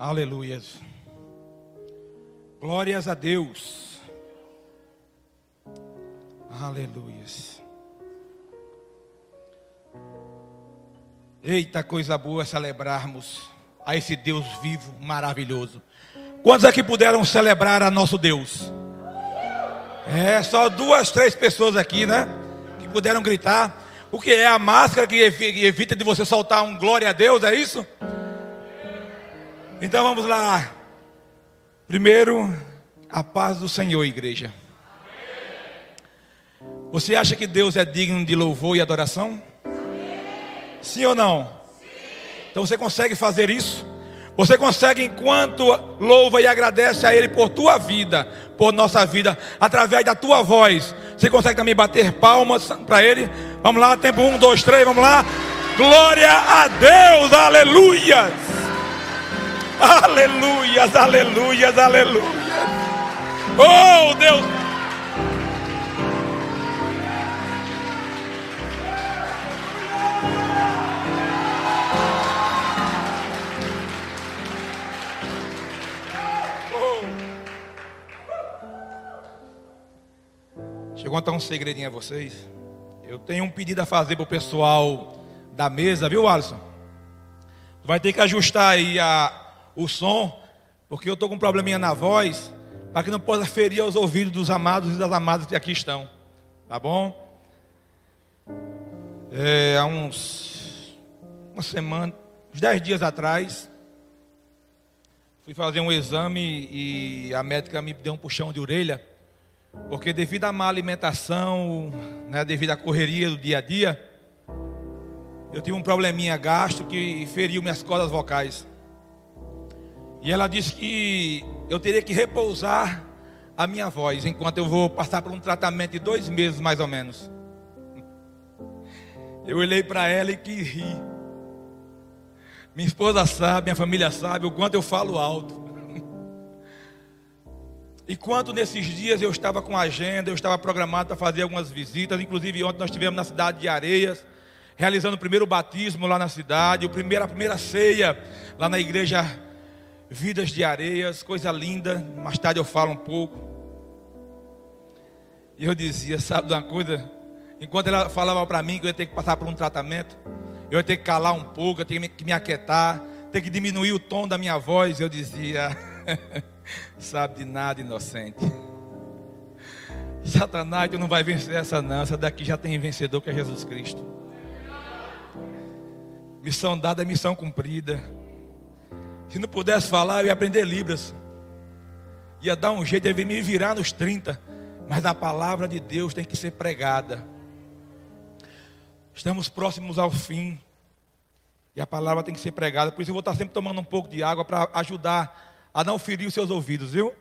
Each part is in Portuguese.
Aleluias. Glórias a Deus. Aleluias. Eita, coisa boa celebrarmos a esse Deus vivo, maravilhoso. Quantos aqui puderam celebrar a nosso Deus? É, só duas, três pessoas aqui, né? Que puderam gritar. O que é a máscara que evita de você soltar um glória a Deus, é isso? Então vamos lá. Primeiro, a paz do Senhor, igreja. Você acha que Deus é digno de louvor e adoração? Sim ou não? Então você consegue fazer isso? Você consegue, enquanto louva e agradece a Ele por tua vida, por nossa vida, através da tua voz, você consegue também bater palmas para Ele? Vamos lá, tempo um, dois, três, vamos lá. Glória a Deus, aleluia. Aleluias, aleluias, aleluias. Oh, Deus. Oh. Deixa contar um segredinho a vocês. Eu tenho um pedido a fazer para o pessoal da mesa, viu, Alisson? Vai ter que ajustar aí a, o som, porque eu estou com um probleminha na voz, para que não possa ferir os ouvidos dos amados e das amadas que aqui estão. Tá bom? É, há uns uma semana, uns dez dias atrás, fui fazer um exame e a médica me deu um puxão de orelha, porque devido à má alimentação, né, devido à correria do dia a dia, eu tive um probleminha gasto que feriu minhas cordas vocais. E ela disse que eu teria que repousar a minha voz enquanto eu vou passar por um tratamento de dois meses mais ou menos. Eu olhei para ela e quis rir. Minha esposa sabe, minha família sabe o quanto eu falo alto. E quanto nesses dias eu estava com agenda, eu estava programado para fazer algumas visitas, inclusive ontem nós estivemos na cidade de Areias, realizando o primeiro batismo lá na cidade, o primeiro, a primeira ceia lá na igreja Vidas de Areias, coisa linda. Mais tarde eu falo um pouco. E eu dizia, sabe de uma coisa? Enquanto ela falava para mim que eu ia ter que passar por um tratamento, eu ia ter que calar um pouco, eu ter que me aquietar, ter que diminuir o tom da minha voz, eu dizia, sabe de nada, inocente. Satanás, tu não vai vencer essa não, essa daqui já tem vencedor que é Jesus Cristo. Missão dada é missão cumprida. Se não pudesse falar, eu ia aprender Libras. Ia dar um jeito, de me virar nos 30. Mas a palavra de Deus tem que ser pregada. Estamos próximos ao fim. E a palavra tem que ser pregada. Por isso eu vou estar sempre tomando um pouco de água para ajudar a não ferir os seus ouvidos, viu?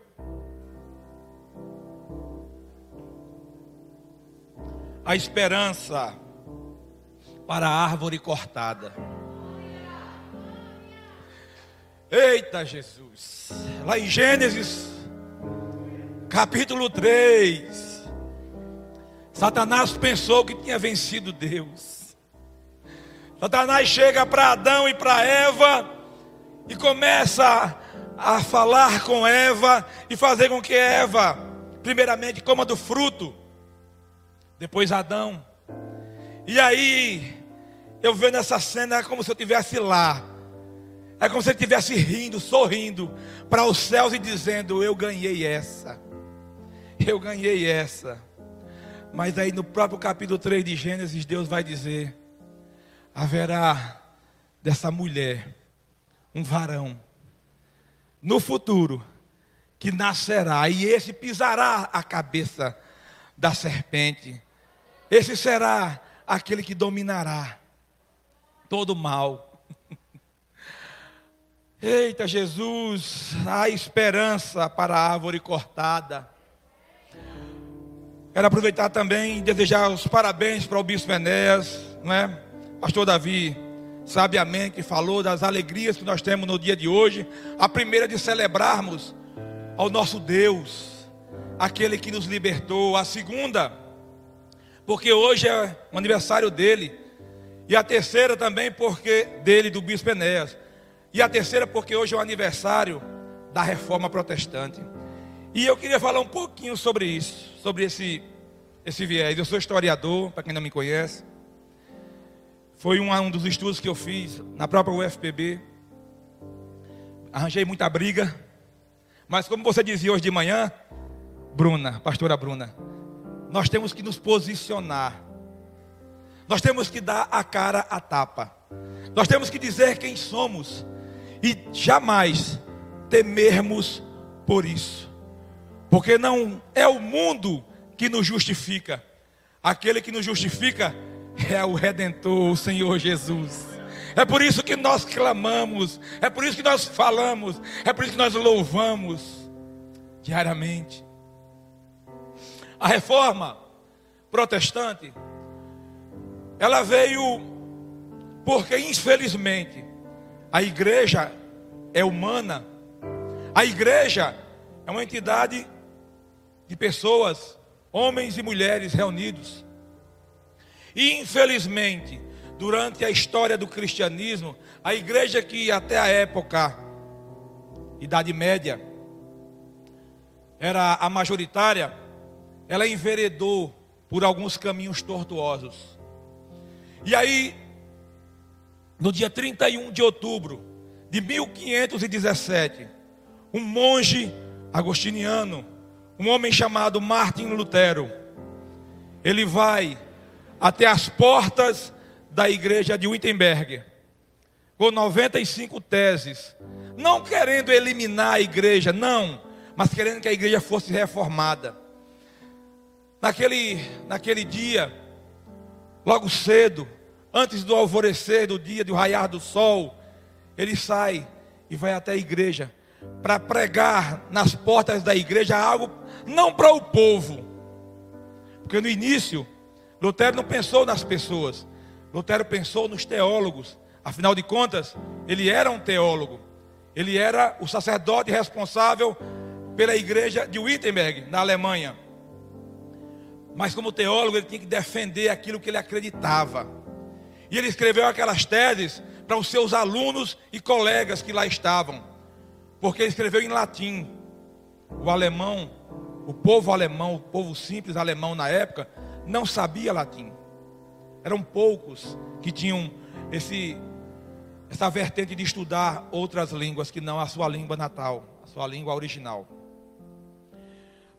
A esperança para a árvore cortada. Eita Jesus. Lá em Gênesis, capítulo 3. Satanás pensou que tinha vencido Deus. Satanás chega para Adão e para Eva e começa a falar com Eva e fazer com que Eva, primeiramente, coma do fruto, depois Adão. E aí, eu vendo essa cena como se eu estivesse lá é como se ele estivesse rindo, sorrindo para os céus e dizendo: Eu ganhei essa. Eu ganhei essa. Mas aí no próprio capítulo 3 de Gênesis, Deus vai dizer: haverá dessa mulher um varão no futuro que nascerá, e esse pisará a cabeça da serpente. Esse será aquele que dominará todo o mal. Eita Jesus, há esperança para a árvore cortada. Quero aproveitar também e desejar os parabéns para o Bispo Enéas, não é? Pastor Davi, sabiamente falou das alegrias que nós temos no dia de hoje. A primeira de celebrarmos ao nosso Deus, aquele que nos libertou. A segunda, porque hoje é o aniversário dele. E a terceira também, porque dele, do Bispo Enéas E a terceira, porque hoje é o aniversário da reforma protestante. E eu queria falar um pouquinho sobre isso, sobre esse, esse viés. Eu sou historiador, para quem não me conhece. Foi um, um dos estudos que eu fiz na própria UFPB. Arranjei muita briga. Mas como você dizia hoje de manhã, Bruna, pastora Bruna, nós temos que nos posicionar. Nós temos que dar a cara a tapa. Nós temos que dizer quem somos e jamais temermos por isso. Porque não é o mundo que nos justifica. Aquele que nos justifica é o redentor, o Senhor Jesus. É por isso que nós clamamos, é por isso que nós falamos, é por isso que nós louvamos diariamente. A reforma protestante ela veio porque infelizmente a igreja é humana. A igreja é uma entidade de pessoas, homens e mulheres reunidos. E infelizmente, durante a história do cristianismo, a igreja que até a época, Idade Média, era a majoritária, ela enveredou por alguns caminhos tortuosos. E aí, no dia 31 de outubro de 1517, um monge agostiniano, um homem chamado Martin Lutero, ele vai até as portas da igreja de Wittenberg, com 95 teses, não querendo eliminar a igreja, não, mas querendo que a igreja fosse reformada. Naquele, naquele dia, logo cedo, antes do alvorecer do dia, do raiar do sol, ele sai e vai até a igreja para pregar nas portas da igreja algo não para o povo, porque no início Lutero não pensou nas pessoas, Lutero pensou nos teólogos. Afinal de contas, ele era um teólogo. Ele era o sacerdote responsável pela igreja de Wittenberg, na Alemanha. Mas como teólogo, ele tinha que defender aquilo que ele acreditava. E ele escreveu aquelas teses para os seus alunos e colegas que lá estavam, porque ele escreveu em latim. O alemão, o povo alemão, o povo simples alemão na época, não sabia latim. Eram poucos que tinham esse essa vertente de estudar outras línguas que não a sua língua natal, a sua língua original.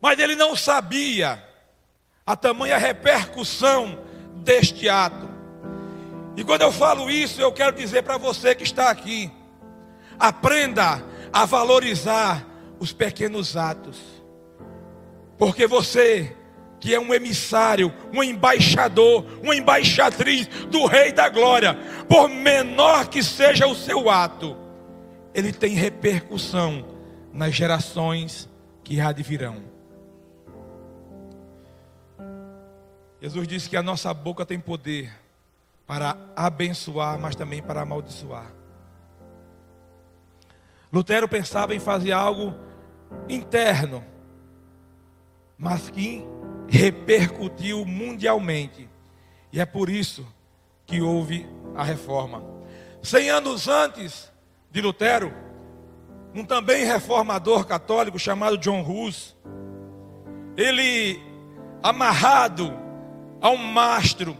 Mas ele não sabia a tamanha repercussão deste ato. E quando eu falo isso, eu quero dizer para você que está aqui: aprenda a valorizar os pequenos atos, porque você, que é um emissário, um embaixador, uma embaixatriz do Rei da Glória, por menor que seja o seu ato, ele tem repercussão nas gerações que há de virão. Jesus disse que a nossa boca tem poder para abençoar, mas também para amaldiçoar. Lutero pensava em fazer algo interno, mas que repercutiu mundialmente. E é por isso que houve a reforma. Cem anos antes de Lutero, um também reformador católico chamado John Hus, ele amarrado a um mastro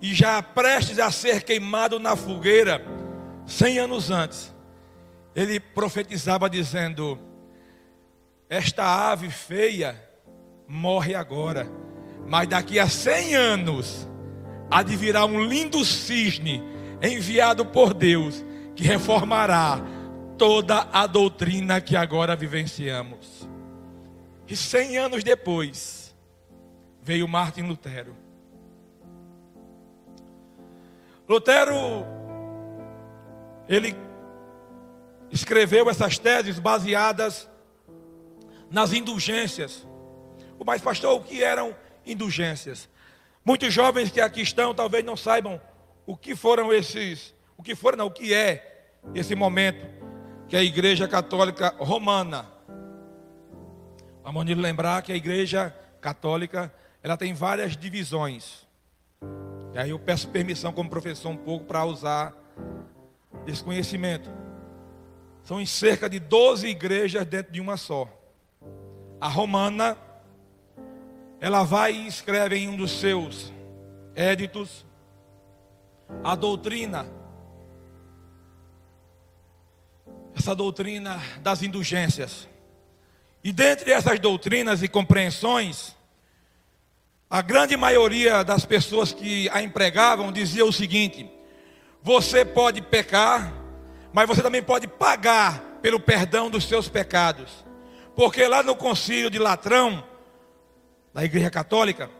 e já prestes a ser queimado na fogueira, cem anos antes, ele profetizava dizendo: Esta ave feia morre agora, mas daqui a cem anos há de virar um lindo cisne enviado por Deus que reformará toda a doutrina que agora vivenciamos. E cem anos depois veio Martin Lutero Lutero, ele escreveu essas teses baseadas nas indulgências. Mas, pastor, o que eram indulgências? Muitos jovens que aqui estão talvez não saibam o que foram esses, o que foram, não, o que é esse momento que a Igreja Católica Romana. Vamos lembrar que a Igreja Católica ela tem várias divisões. E aí eu peço permissão como professor um pouco para usar esse conhecimento. são em cerca de 12 igrejas dentro de uma só. A romana, ela vai e escreve em um dos seus éditos a doutrina, essa doutrina das indulgências. E dentre essas doutrinas e compreensões, a grande maioria das pessoas que a empregavam dizia o seguinte: você pode pecar, mas você também pode pagar pelo perdão dos seus pecados. Porque lá no concílio de Latrão, da Igreja Católica,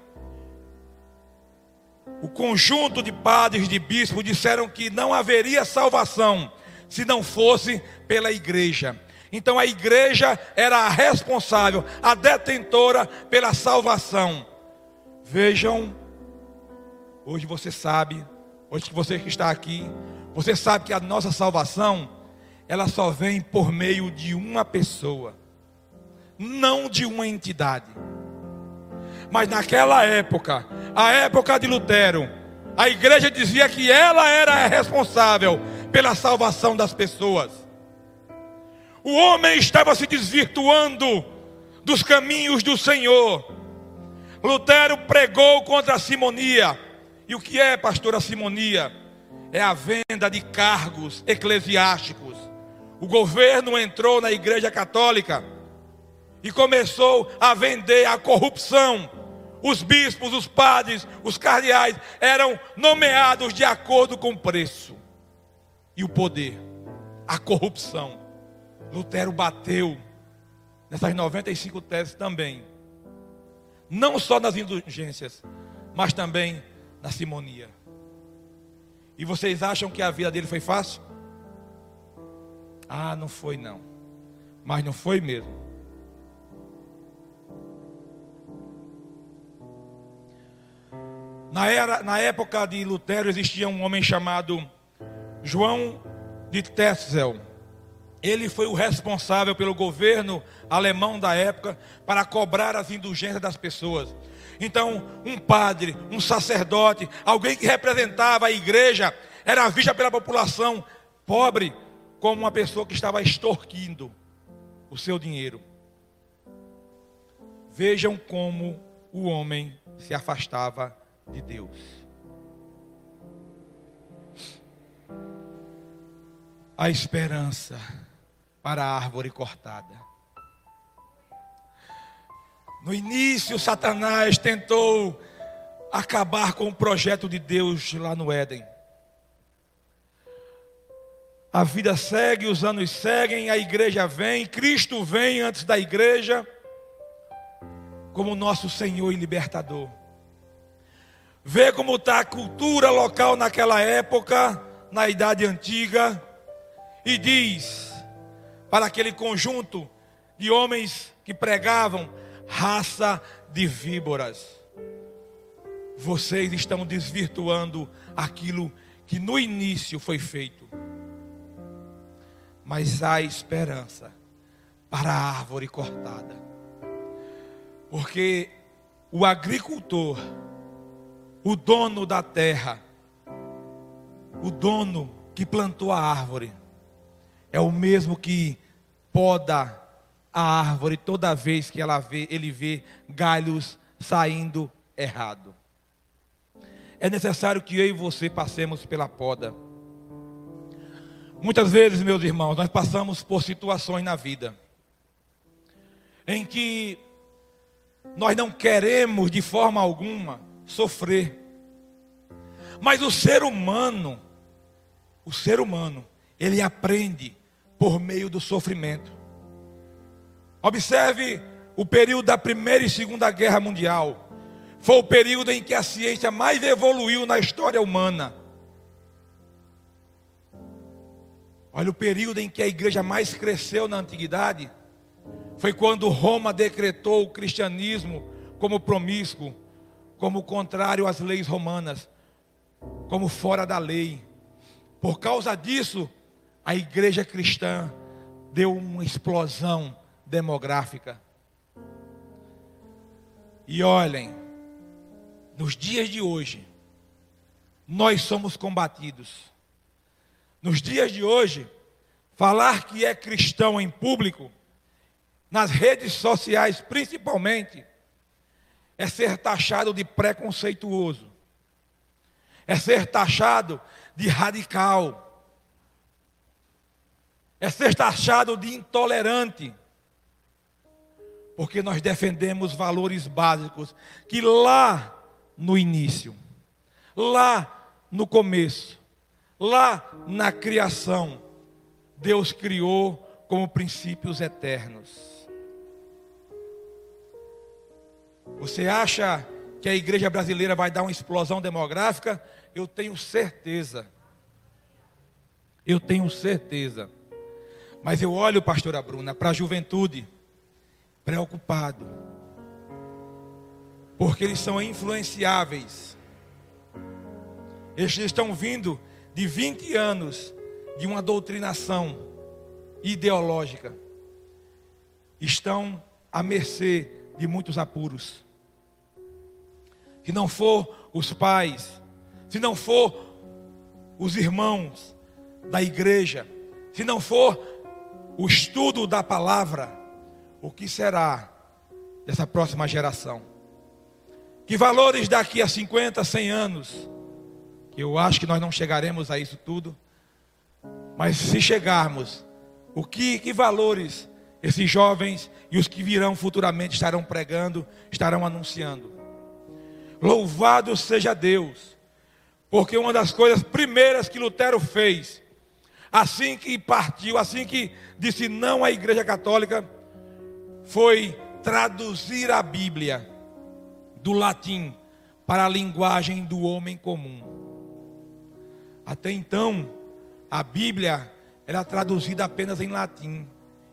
o conjunto de padres de bispos disseram que não haveria salvação se não fosse pela igreja. Então a igreja era a responsável, a detentora pela salvação. Vejam, hoje você sabe, hoje que você que está aqui, você sabe que a nossa salvação, ela só vem por meio de uma pessoa, não de uma entidade. Mas naquela época, a época de Lutero, a igreja dizia que ela era responsável pela salvação das pessoas. O homem estava se desvirtuando dos caminhos do Senhor. Lutero pregou contra a simonia. E o que é, pastor, a simonia? É a venda de cargos eclesiásticos. O governo entrou na igreja católica e começou a vender a corrupção. Os bispos, os padres, os cardeais eram nomeados de acordo com o preço e o poder, a corrupção. Lutero bateu nessas 95 teses também não só nas indulgências, mas também na simonia. E vocês acham que a vida dele foi fácil? Ah, não foi não. Mas não foi mesmo. Na, era, na época de Lutero existia um homem chamado João de Tetzel. Ele foi o responsável pelo governo alemão da época para cobrar as indulgências das pessoas. Então, um padre, um sacerdote, alguém que representava a igreja, era vista pela população pobre como uma pessoa que estava extorquindo o seu dinheiro. Vejam como o homem se afastava de Deus. A esperança para a árvore cortada. No início, Satanás tentou acabar com o projeto de Deus lá no Éden. A vida segue, os anos seguem, a igreja vem, Cristo vem antes da igreja, como nosso Senhor e libertador. Vê como está a cultura local naquela época, na idade antiga, e diz: para aquele conjunto de homens que pregavam raça de víboras. Vocês estão desvirtuando aquilo que no início foi feito. Mas há esperança para a árvore cortada. Porque o agricultor, o dono da terra, o dono que plantou a árvore, é o mesmo que poda a árvore toda vez que ela vê, ele vê galhos saindo errado. É necessário que eu e você passemos pela poda. Muitas vezes, meus irmãos, nós passamos por situações na vida em que nós não queremos de forma alguma sofrer. Mas o ser humano, o ser humano, ele aprende por meio do sofrimento. Observe o período da Primeira e Segunda Guerra Mundial. Foi o período em que a ciência mais evoluiu na história humana. Olha o período em que a igreja mais cresceu na antiguidade. Foi quando Roma decretou o cristianismo como promíscuo, como contrário às leis romanas, como fora da lei. Por causa disso, a igreja cristã deu uma explosão demográfica. E olhem, nos dias de hoje, nós somos combatidos. Nos dias de hoje, falar que é cristão em público, nas redes sociais principalmente, é ser taxado de preconceituoso, é ser taxado de radical, é ser taxado de intolerante, porque nós defendemos valores básicos que lá no início, lá no começo, lá na criação, Deus criou como princípios eternos. Você acha que a igreja brasileira vai dar uma explosão demográfica? Eu tenho certeza. Eu tenho certeza. Mas eu olho, pastora Bruna, para a juventude preocupado. Porque eles são influenciáveis. Eles estão vindo de 20 anos de uma doutrinação ideológica. Estão à mercê de muitos apuros. Se não for os pais, se não for os irmãos da igreja, se não for o estudo da palavra, o que será dessa próxima geração? Que valores daqui a 50, 100 anos? Eu acho que nós não chegaremos a isso tudo. Mas se chegarmos, o que, que valores esses jovens e os que virão futuramente estarão pregando, estarão anunciando? Louvado seja Deus, porque uma das coisas primeiras que Lutero fez, assim que partiu, assim que disse não à Igreja Católica, foi traduzir a Bíblia do latim para a linguagem do homem comum. Até então, a Bíblia era traduzida apenas em latim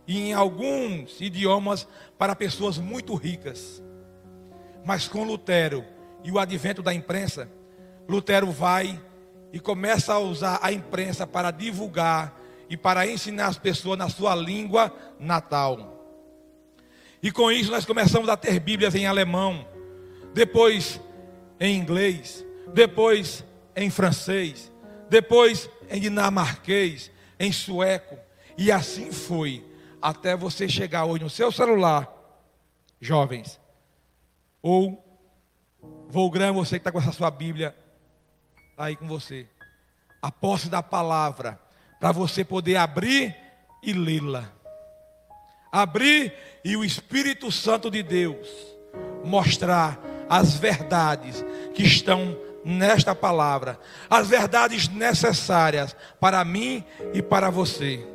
e em alguns idiomas para pessoas muito ricas. Mas com Lutero e o advento da imprensa, Lutero vai e começa a usar a imprensa para divulgar e para ensinar as pessoas na sua língua natal. E com isso nós começamos a ter Bíblias em alemão, depois em inglês, depois em francês, depois em dinamarquês, em sueco, e assim foi, até você chegar hoje no seu celular, jovens, ou Volgram, você que está com essa sua Bíblia aí com você, a posse da palavra, para você poder abrir e lê-la abrir e o Espírito Santo de Deus mostrar as verdades que estão nesta palavra, as verdades necessárias para mim e para você.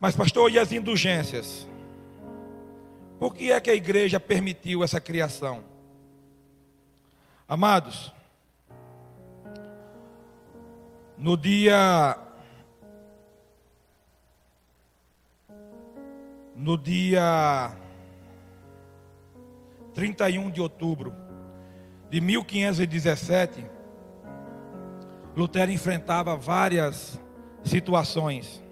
Mas, pastor, e as indulgências? Por que é que a igreja permitiu essa criação? Amados, no dia no dia 31 de outubro de 1517, Lutero enfrentava várias situações.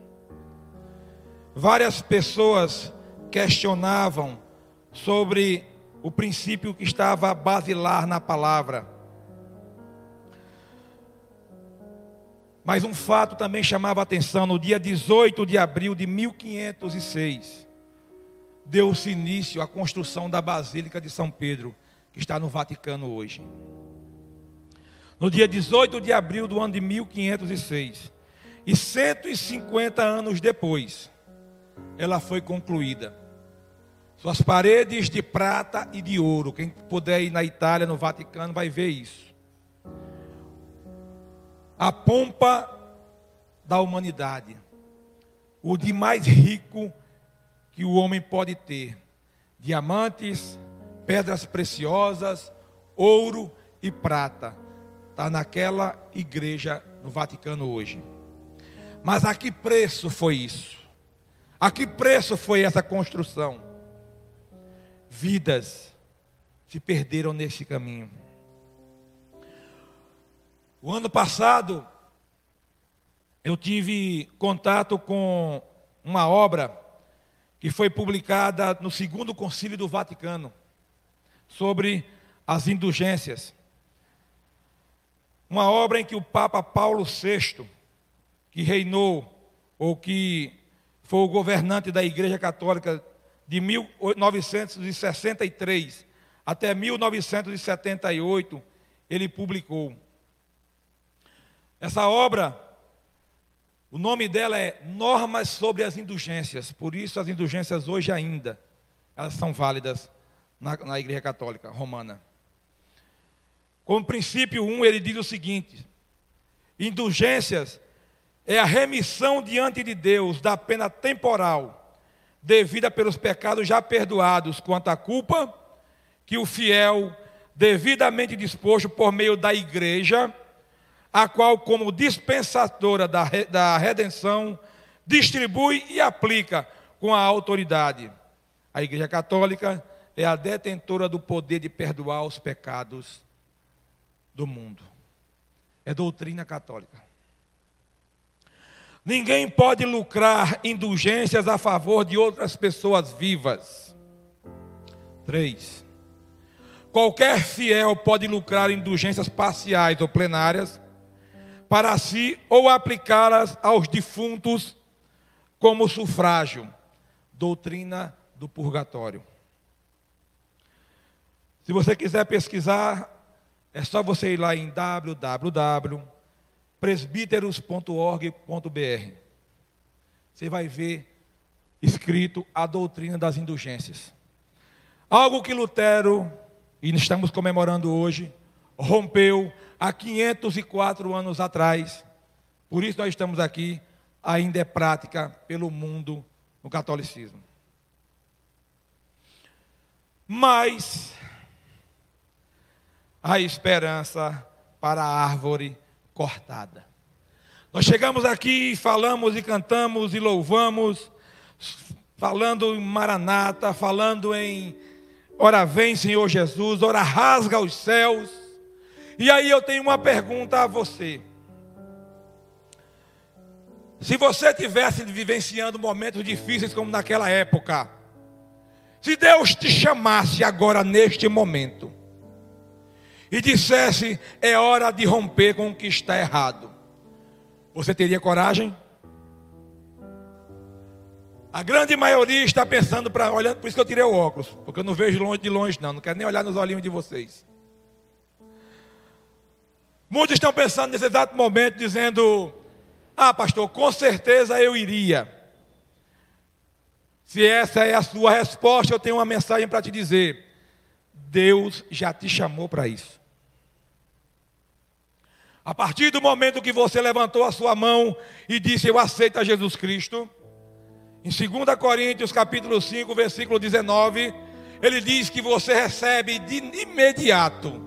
Várias pessoas questionavam sobre o princípio que estava basilar na palavra. Mas um fato também chamava a atenção: no dia 18 de abril de 1506, deu-se início à construção da Basílica de São Pedro, que está no Vaticano hoje. No dia 18 de abril do ano de 1506, e 150 anos depois, ela foi concluída. Suas paredes de prata e de ouro. Quem puder ir na Itália, no Vaticano, vai ver isso. A pompa da humanidade. O de mais rico que o homem pode ter: diamantes, pedras preciosas, ouro e prata. Está naquela igreja no Vaticano hoje. Mas a que preço foi isso? A que preço foi essa construção? Vidas se perderam nesse caminho. O ano passado, eu tive contato com uma obra que foi publicada no segundo concílio do Vaticano sobre as indulgências. Uma obra em que o Papa Paulo VI, que reinou, ou que foi o governante da Igreja Católica de 1963 até 1978, ele publicou. Essa obra, o nome dela é Normas sobre as Indulgências, por isso as indulgências hoje ainda, elas são válidas na, na Igreja Católica Romana. Como princípio 1, ele diz o seguinte: indulgências é a remissão diante de Deus da pena temporal devida pelos pecados já perdoados quanto à culpa que o fiel devidamente disposto por meio da igreja, a qual como dispensadora da, da redenção distribui e aplica com a autoridade. A Igreja Católica é a detentora do poder de perdoar os pecados do mundo. É doutrina católica. Ninguém pode lucrar indulgências a favor de outras pessoas vivas. Três. Qualquer fiel pode lucrar indulgências parciais ou plenárias para si ou aplicá-las aos defuntos como sufrágio. Doutrina do purgatório. Se você quiser pesquisar, é só você ir lá em www.presbíteros.org.br. Você vai ver escrito a doutrina das indulgências. Algo que Lutero, e estamos comemorando hoje, rompeu há 504 anos atrás. Por isso nós estamos aqui, ainda é prática pelo mundo no catolicismo. Mas a esperança para a árvore cortada. Nós chegamos aqui, falamos e cantamos e louvamos, falando em Maranata, falando em Ora vem, Senhor Jesus, ora rasga os céus. E aí eu tenho uma pergunta a você. Se você tivesse vivenciando momentos difíceis como naquela época, se Deus te chamasse agora neste momento, e dissesse: é hora de romper com o que está errado, você teria coragem? A grande maioria está pensando para olhando, por isso que eu tirei o óculos, porque eu não vejo longe de longe não, não quero nem olhar nos olhinhos de vocês. Muitos estão pensando nesse exato momento dizendo: "Ah, pastor, com certeza eu iria". Se essa é a sua resposta, eu tenho uma mensagem para te dizer. Deus já te chamou para isso. A partir do momento que você levantou a sua mão e disse: Eu aceito a Jesus Cristo. Em 2 Coríntios capítulo 5, versículo 19, ele diz que você recebe de imediato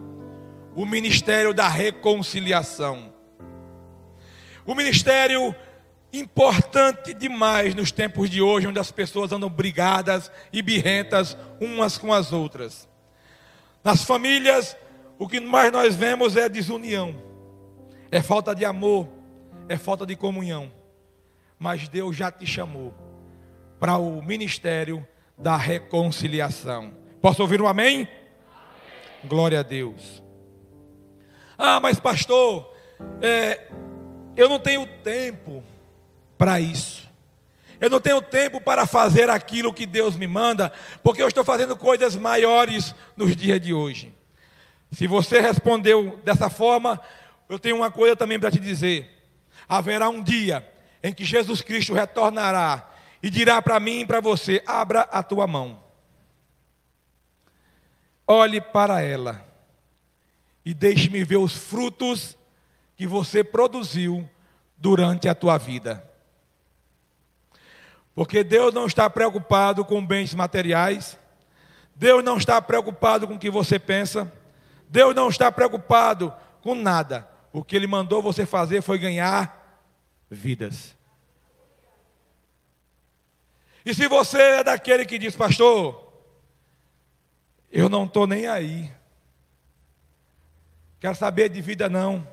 o ministério da reconciliação. O ministério importante demais nos tempos de hoje, onde as pessoas andam brigadas e birrentas umas com as outras. Nas famílias, o que mais nós vemos é desunião é falta de amor, é falta de comunhão. Mas Deus já te chamou para o ministério da reconciliação. Posso ouvir um amém? amém? Glória a Deus. Ah, mas pastor, é, eu não tenho tempo para isso. Eu não tenho tempo para fazer aquilo que Deus me manda, porque eu estou fazendo coisas maiores nos dias de hoje. Se você respondeu dessa forma, eu tenho uma coisa também para te dizer. Haverá um dia em que Jesus Cristo retornará e dirá para mim e para você: abra a tua mão. Olhe para ela e deixe-me ver os frutos que você produziu durante a tua vida. Porque Deus não está preocupado com bens materiais, Deus não está preocupado com o que você pensa, Deus não está preocupado com nada. O que ele mandou você fazer foi ganhar vidas. E se você é daquele que diz, pastor, eu não estou nem aí. Quero saber de vida não.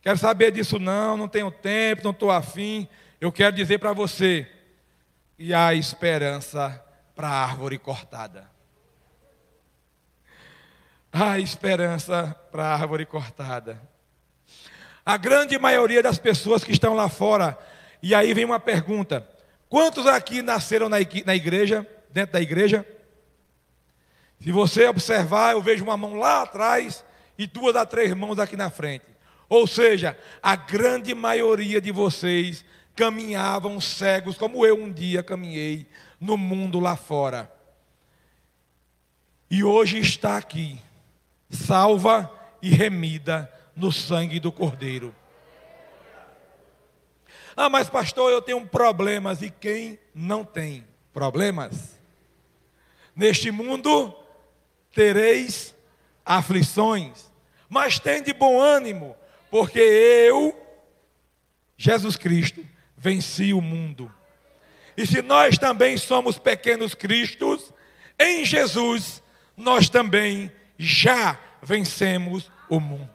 Quero saber disso não, não tenho tempo, não estou afim. Eu quero dizer para você e há esperança para a árvore cortada. Há esperança para a árvore cortada. A grande maioria das pessoas que estão lá fora, e aí vem uma pergunta: quantos aqui nasceram na igreja, dentro da igreja? Se você observar, eu vejo uma mão lá atrás e duas a três mãos aqui na frente. Ou seja, a grande maioria de vocês caminhavam cegos, como eu um dia caminhei no mundo lá fora. E hoje está aqui, salva e remida no sangue do Cordeiro. Ah, mas pastor, eu tenho problemas. E quem não tem problemas? Neste mundo tereis aflições, mas tem de bom ânimo, porque eu, Jesus Cristo, venci o mundo. E se nós também somos pequenos cristos, em Jesus nós também já vencemos o mundo.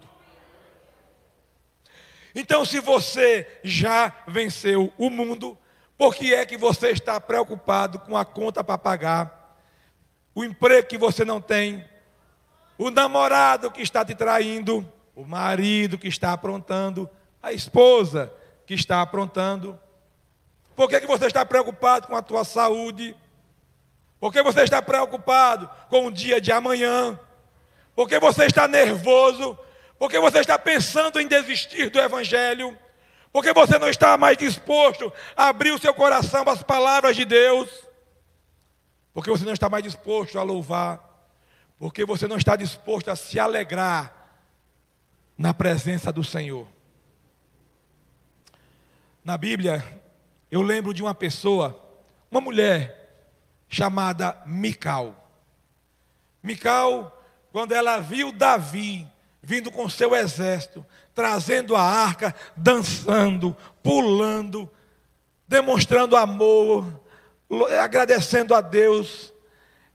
Então, se você já venceu o mundo, por que é que você está preocupado com a conta para pagar, o emprego que você não tem, o namorado que está te traindo, o marido que está aprontando, a esposa que está aprontando? Por que, que você está preocupado com a tua saúde? Por que você está preocupado com o dia de amanhã? Por que você está nervoso? Por que você está pensando em desistir do Evangelho? Por que você não está mais disposto a abrir o seu coração às palavras de Deus? Porque você não está mais disposto a louvar? Porque você não está disposto a se alegrar na presença do Senhor. Na Bíblia, eu lembro de uma pessoa, uma mulher, chamada Mical. Mical, quando ela viu Davi vindo com seu exército, trazendo a arca, dançando, pulando, demonstrando amor, agradecendo a Deus,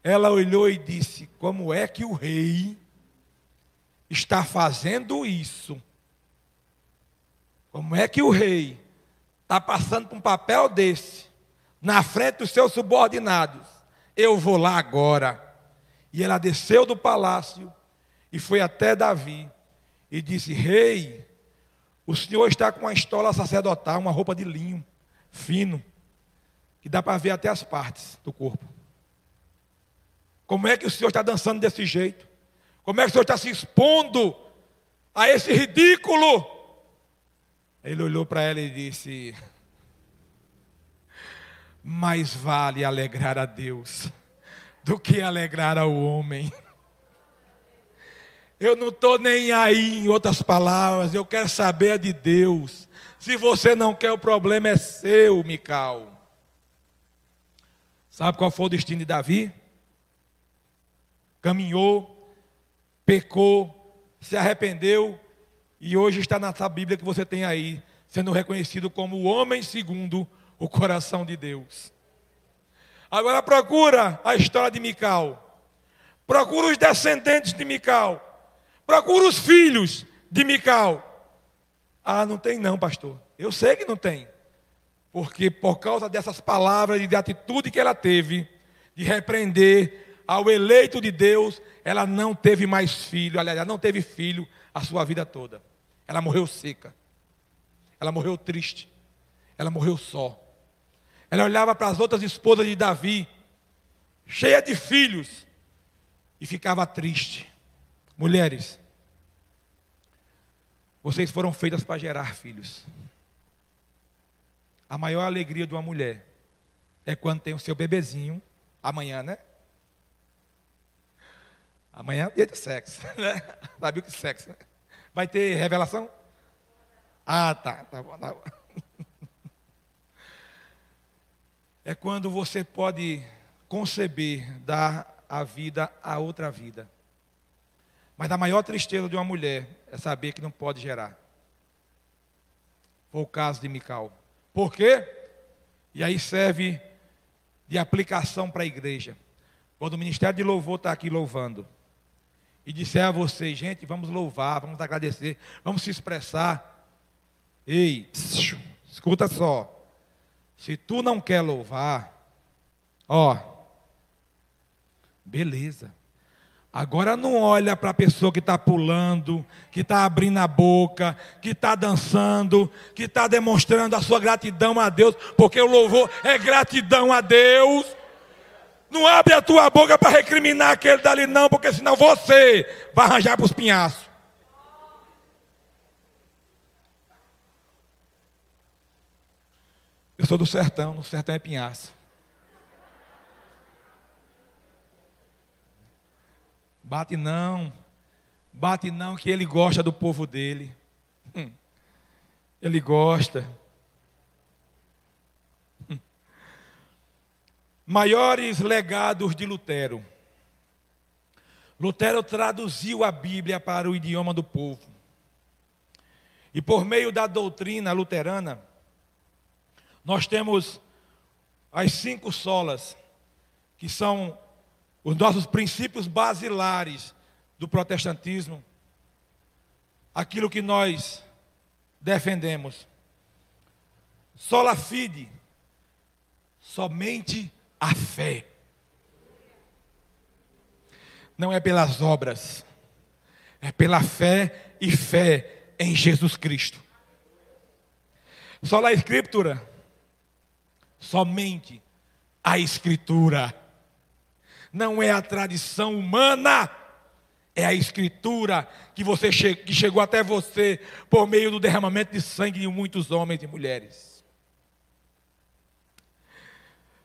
ela olhou e disse: Como é que o rei está fazendo isso? Como é que o rei está passando por um papel desse, na frente dos seus subordinados? Eu vou lá agora. E ela desceu do palácio e foi até Davi e disse: Rei, o senhor está com uma estola sacerdotal, uma roupa de linho fino, que dá para ver até as partes do corpo. Como é que o senhor está dançando desse jeito? Como é que o senhor está se expondo a esse ridículo? Ele olhou para ela e disse: Mais vale alegrar a Deus do que alegrar ao homem. Eu não estou nem aí, em outras palavras, eu quero saber de Deus. Se você não quer, o problema é seu, Mical. Sabe qual foi o destino de Davi? Caminhou pecou, se arrependeu e hoje está nessa Bíblia que você tem aí, sendo reconhecido como o homem segundo o coração de Deus. Agora procura a história de Mical. Procura os descendentes de Mical. Procura os filhos de Mical. Ah, não tem não, pastor. Eu sei que não tem. Porque por causa dessas palavras e de atitude que ela teve, de repreender ao eleito de Deus, ela não teve mais filho, aliás, ela não teve filho a sua vida toda. Ela morreu seca. Ela morreu triste. Ela morreu só. Ela olhava para as outras esposas de Davi, cheia de filhos, e ficava triste. Mulheres, vocês foram feitas para gerar filhos. A maior alegria de uma mulher é quando tem o seu bebezinho, amanhã, né? Amanhã é dia de sexo, né? Sabe o que é sexo, né? Vai ter revelação? Ah, tá, tá bom, tá bom. É quando você pode conceber, dar a vida a outra vida. Mas a maior tristeza de uma mulher é saber que não pode gerar. Foi o caso de Mical. Por quê? E aí serve de aplicação para a igreja. Quando o Ministério de Louvor está aqui louvando, e disser a vocês, gente, vamos louvar, vamos agradecer, vamos se expressar. Ei, escuta só. Se tu não quer louvar, Ó, beleza. Agora não olha para a pessoa que está pulando, que está abrindo a boca, que está dançando, que está demonstrando a sua gratidão a Deus, porque o louvor é gratidão a Deus. Não abre a tua boca para recriminar aquele dali, não, porque senão você vai arranjar para os pinhaços. Eu sou do sertão, no sertão é pinhaço. Bate não, bate não, que ele gosta do povo dele. Hum. Ele gosta. Maiores legados de Lutero. Lutero traduziu a Bíblia para o idioma do povo. E por meio da doutrina luterana, nós temos as cinco solas, que são os nossos princípios basilares do protestantismo, aquilo que nós defendemos. Sola fide, somente a fé. Não é pelas obras, é pela fé e fé em Jesus Cristo. Sola a Escritura, somente a Escritura não é a tradição humana, é a escritura que, você che que chegou até você por meio do derramamento de sangue de muitos homens e mulheres.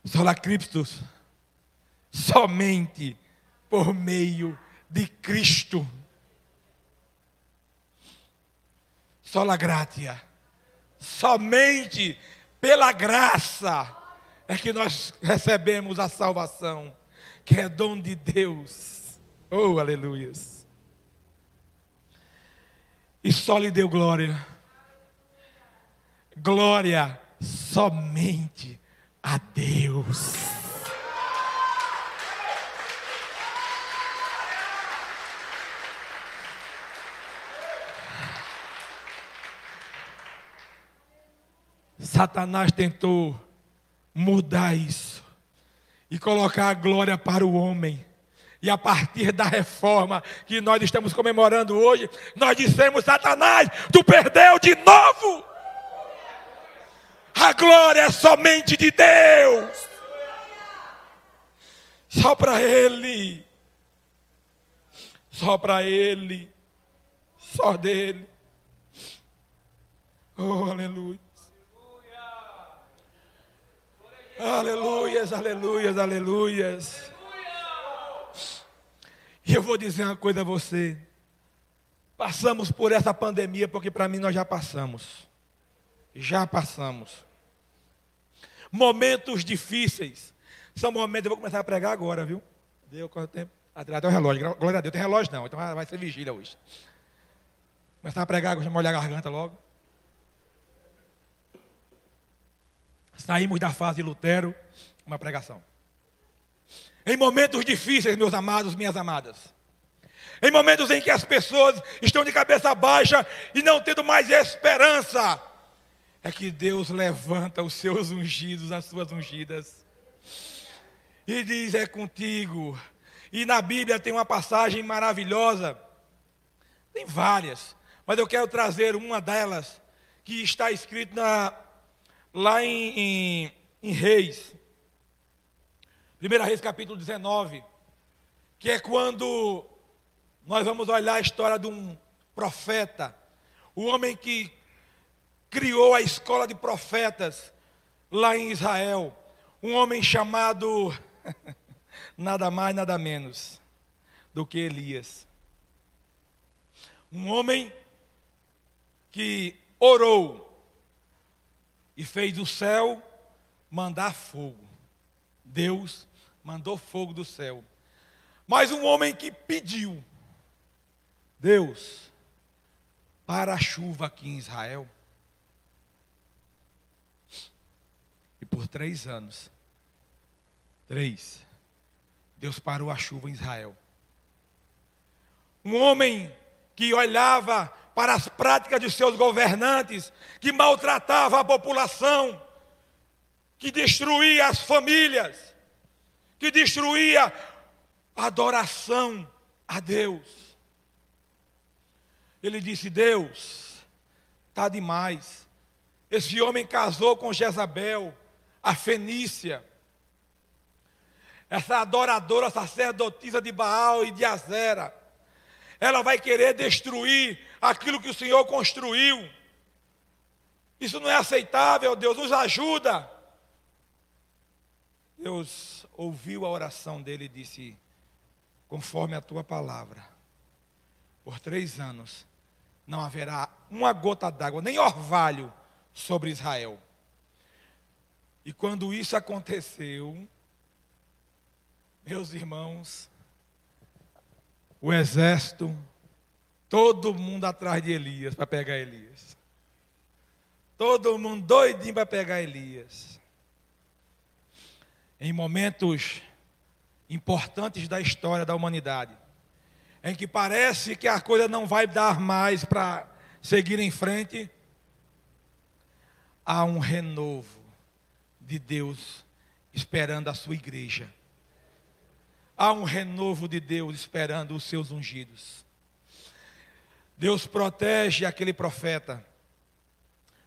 Sola Christus, somente por meio de Cristo. Sola gratia, somente pela graça é que nós recebemos a salvação que é dom de Deus. Oh, aleluias. E só lhe deu glória. Glória somente a Deus. Satanás tentou mudar isso e colocar a glória para o homem. E a partir da reforma que nós estamos comemorando hoje, nós dissemos: Satanás, tu perdeu de novo. A glória é somente de Deus. Só para Ele. Só para Ele. Só dele. Oh, aleluia. Aleluias, aleluias, aleluias. E eu vou dizer uma coisa a você. Passamos por essa pandemia porque para mim nós já passamos. Já passamos. Momentos difíceis. São momentos, eu vou começar a pregar agora, viu? Deu quanto tempo? Até o relógio. Glória a Deus, tem relógio não, então vai ser vigília hoje. Começar a pregar, vou molhar a garganta logo. Saímos da fase Lutero, uma pregação. Em momentos difíceis, meus amados, minhas amadas. Em momentos em que as pessoas estão de cabeça baixa e não tendo mais esperança, é que Deus levanta os seus ungidos, as suas ungidas, e diz: É contigo. E na Bíblia tem uma passagem maravilhosa, tem várias, mas eu quero trazer uma delas, que está escrito na lá em, em, em Reis, 1 Reis capítulo 19, que é quando nós vamos olhar a história de um profeta, o homem que criou a escola de profetas lá em Israel, um homem chamado nada mais, nada menos do que Elias. Um homem que orou e fez o céu mandar fogo. Deus mandou fogo do céu. Mas um homem que pediu, Deus, para a chuva aqui em Israel. Por três anos, três, Deus parou a chuva em Israel. Um homem que olhava para as práticas de seus governantes, que maltratava a população, que destruía as famílias. que destruía a adoração a Deus. Ele disse: Deus, está demais. Esse homem casou com Jezabel, a Fenícia, essa adoradora sacerdotisa de Baal e de Azera. Ela vai querer destruir aquilo que o Senhor construiu. Isso não é aceitável, Deus, nos ajuda. Deus ouviu a oração dele e disse: conforme a tua palavra, por três anos não haverá uma gota d'água, nem orvalho sobre Israel. E quando isso aconteceu, meus irmãos, o exército, todo mundo atrás de Elias para pegar Elias. Todo mundo doidinho para pegar Elias. Em momentos importantes da história da humanidade, em que parece que a coisa não vai dar mais para seguir em frente, há um renovo de Deus esperando a sua igreja. Há um renovo de Deus esperando os seus ungidos. Deus protege aquele profeta,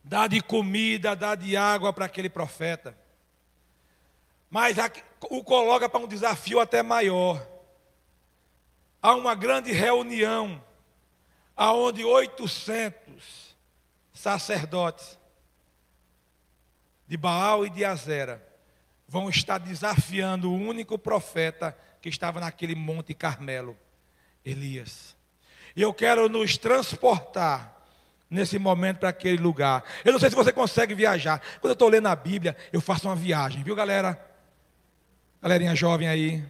dá de comida, dá de água para aquele profeta, mas o coloca para um desafio até maior há uma grande reunião, aonde 800 sacerdotes de Baal e de Azera vão estar desafiando o único profeta que estava naquele monte Carmelo, Elias. E eu quero nos transportar nesse momento para aquele lugar. Eu não sei se você consegue viajar. Quando eu estou lendo a Bíblia, eu faço uma viagem, viu, galera? Galerinha jovem aí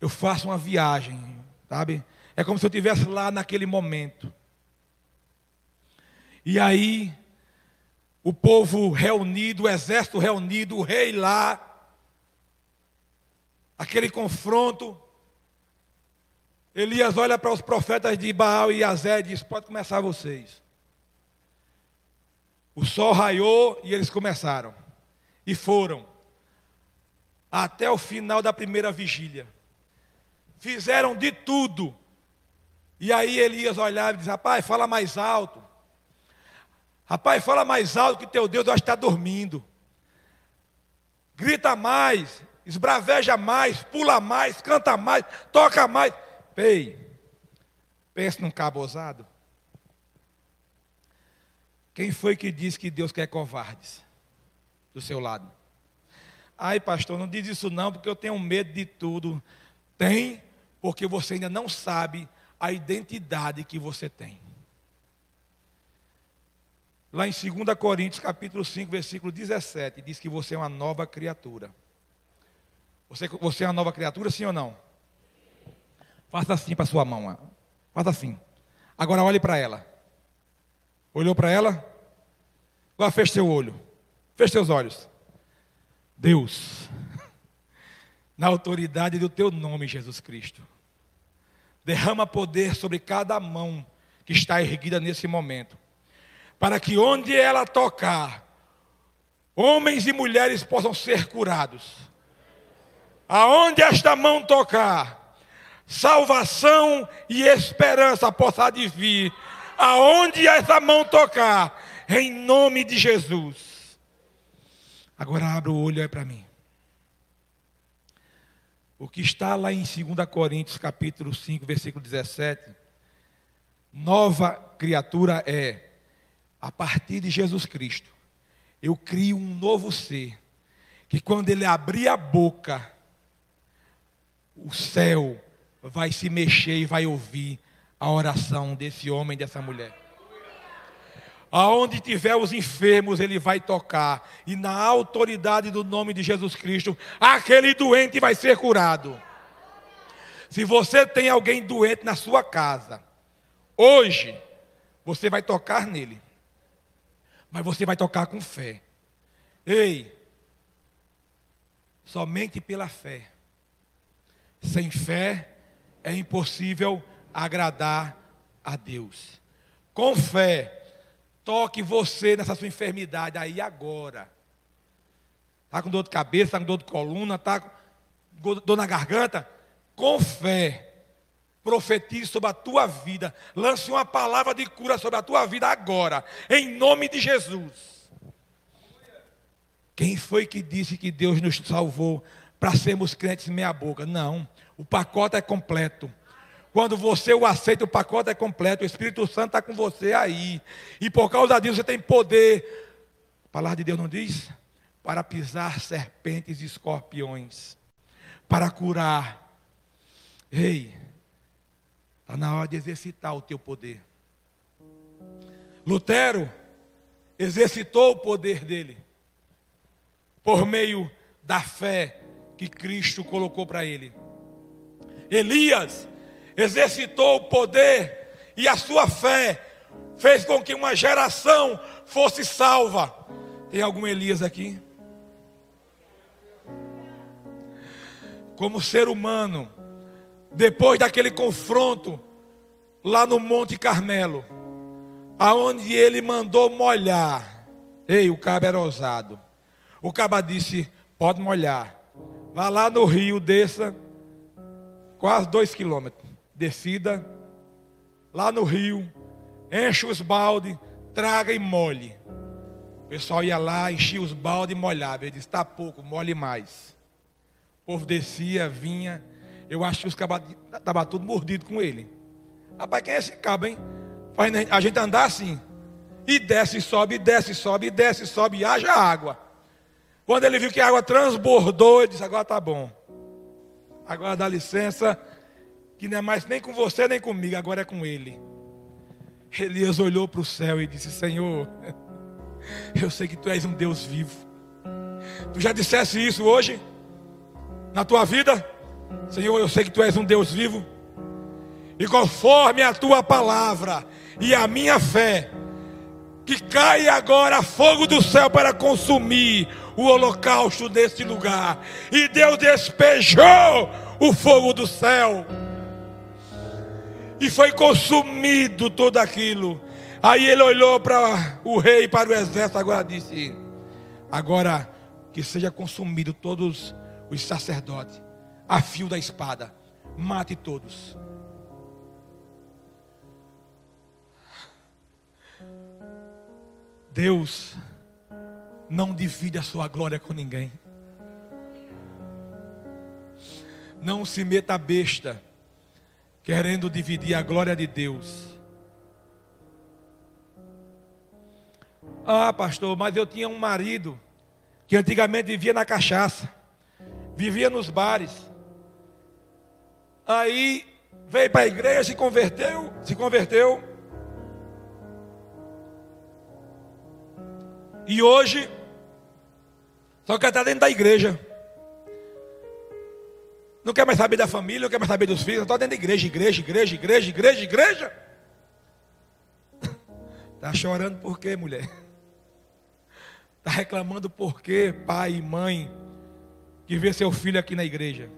eu faço uma viagem, sabe? É como se eu estivesse lá naquele momento. E aí, o povo reunido, o exército reunido, o rei lá, aquele confronto. Elias olha para os profetas de Baal e Azé e diz: Pode começar vocês. O sol raiou e eles começaram. E foram. Até o final da primeira vigília fizeram de tudo. E aí Elias olhava e dizia: Rapaz, fala mais alto. Rapaz, fala mais alto que teu Deus está dormindo. Grita mais, esbraveja mais, pula mais, canta mais, toca mais. Ei, pense num cabo ousado. Quem foi que disse que Deus quer covardes do seu lado? Ai, pastor, não diz isso não, porque eu tenho medo de tudo. Tem, porque você ainda não sabe a identidade que você tem. Lá em 2 Coríntios, capítulo 5, versículo 17, diz que você é uma nova criatura. Você, você é uma nova criatura, sim ou não? Faça assim para sua mão. Faça assim. Agora olhe para ela. Olhou para ela? Agora feche seu olho. Feche seus olhos. Deus na autoridade do teu nome, Jesus Cristo. Derrama poder sobre cada mão que está erguida nesse momento, para que onde ela tocar, homens e mulheres possam ser curados. Aonde esta mão tocar, salvação e esperança possa vir. Aonde essa mão tocar, em nome de Jesus. Agora abra o olho aí para mim. O que está lá em 2 Coríntios capítulo 5, versículo 17, nova criatura é, a partir de Jesus Cristo, eu crio um novo ser, que quando ele abrir a boca, o céu vai se mexer e vai ouvir a oração desse homem, dessa mulher. Aonde tiver os enfermos, ele vai tocar. E na autoridade do nome de Jesus Cristo, aquele doente vai ser curado. Se você tem alguém doente na sua casa, hoje, você vai tocar nele. Mas você vai tocar com fé. Ei, somente pela fé. Sem fé é impossível agradar a Deus. Com fé, Toque você nessa sua enfermidade aí agora. está com dor de cabeça, está com dor de coluna, está com dor na garganta, com fé, profetize sobre a tua vida, lance uma palavra de cura sobre a tua vida agora, em nome de Jesus. Quem foi que disse que Deus nos salvou para sermos crentes meia boca? Não, o pacote é completo. Quando você o aceita, o pacote é completo. O Espírito Santo está com você aí. E por causa disso você tem poder. A palavra de Deus não diz? Para pisar serpentes e escorpiões. Para curar. Ei, está na hora de exercitar o teu poder. Lutero exercitou o poder dele por meio da fé que Cristo colocou para ele. Elias exercitou o poder e a sua fé fez com que uma geração fosse salva. Tem algum Elias aqui? Como ser humano, depois daquele confronto lá no Monte Carmelo, aonde ele mandou molhar. Ei, o cabo era ousado. O cabo disse: pode molhar. Vá lá no rio, desça quase dois quilômetros descida lá no rio, enche os baldes, traga e molhe. O pessoal ia lá, enchia os baldes e molhava. Ele disse: está pouco, molhe mais. O povo descia, vinha. Eu acho que os cabas estavam tudo mordido com ele. Rapaz, quem é esse cabo, hein? A gente andar assim. E desce, sobe, desce, sobe, desce, sobe, e haja água. Quando ele viu que a água transbordou, ele disse: agora tá bom. Agora dá licença, que não é mais nem com você nem comigo, agora é com ele. Elias olhou para o céu e disse: Senhor, eu sei que tu és um Deus vivo. Tu já disseste isso hoje? Na tua vida? Senhor, eu sei que tu és um Deus vivo. E conforme a tua palavra e a minha fé, que caia agora fogo do céu para consumir o holocausto deste lugar. E Deus despejou o fogo do céu e foi consumido tudo aquilo. Aí ele olhou para o rei, para o exército, agora disse: Agora que seja consumido todos os sacerdotes, a fio da espada, mate todos. Deus não divide a sua glória com ninguém. Não se meta besta querendo dividir a glória de Deus. Ah, pastor, mas eu tinha um marido que antigamente vivia na cachaça, vivia nos bares. Aí veio para a igreja, se converteu, se converteu. E hoje só quer estar dentro da igreja. Não quer mais saber da família, não quer mais saber dos filhos, está dentro da igreja, igreja, igreja, igreja, igreja, igreja. Está chorando por quê, mulher? Está reclamando por quê, pai e mãe, que vê seu filho aqui na igreja?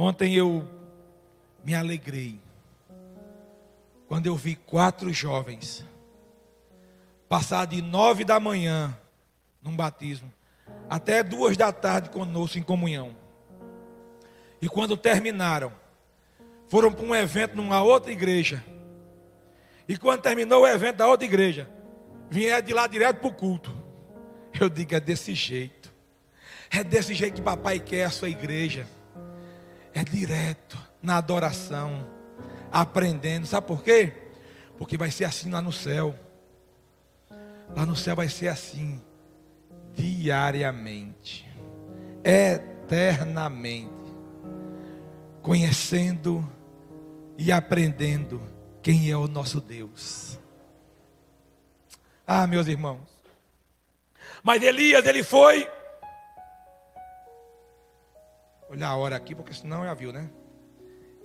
Ontem eu me alegrei quando eu vi quatro jovens passar de nove da manhã num batismo até duas da tarde conosco em comunhão. E quando terminaram, foram para um evento numa outra igreja. E quando terminou o evento da outra igreja, vieram de lá direto para o culto. Eu digo, é desse jeito. É desse jeito que papai quer a sua igreja. É direto, na adoração, aprendendo. Sabe por quê? Porque vai ser assim lá no céu. Lá no céu vai ser assim diariamente, eternamente, conhecendo e aprendendo quem é o nosso Deus. Ah, meus irmãos. Mas Elias, ele foi. Olha a hora aqui, porque senão já viu, né?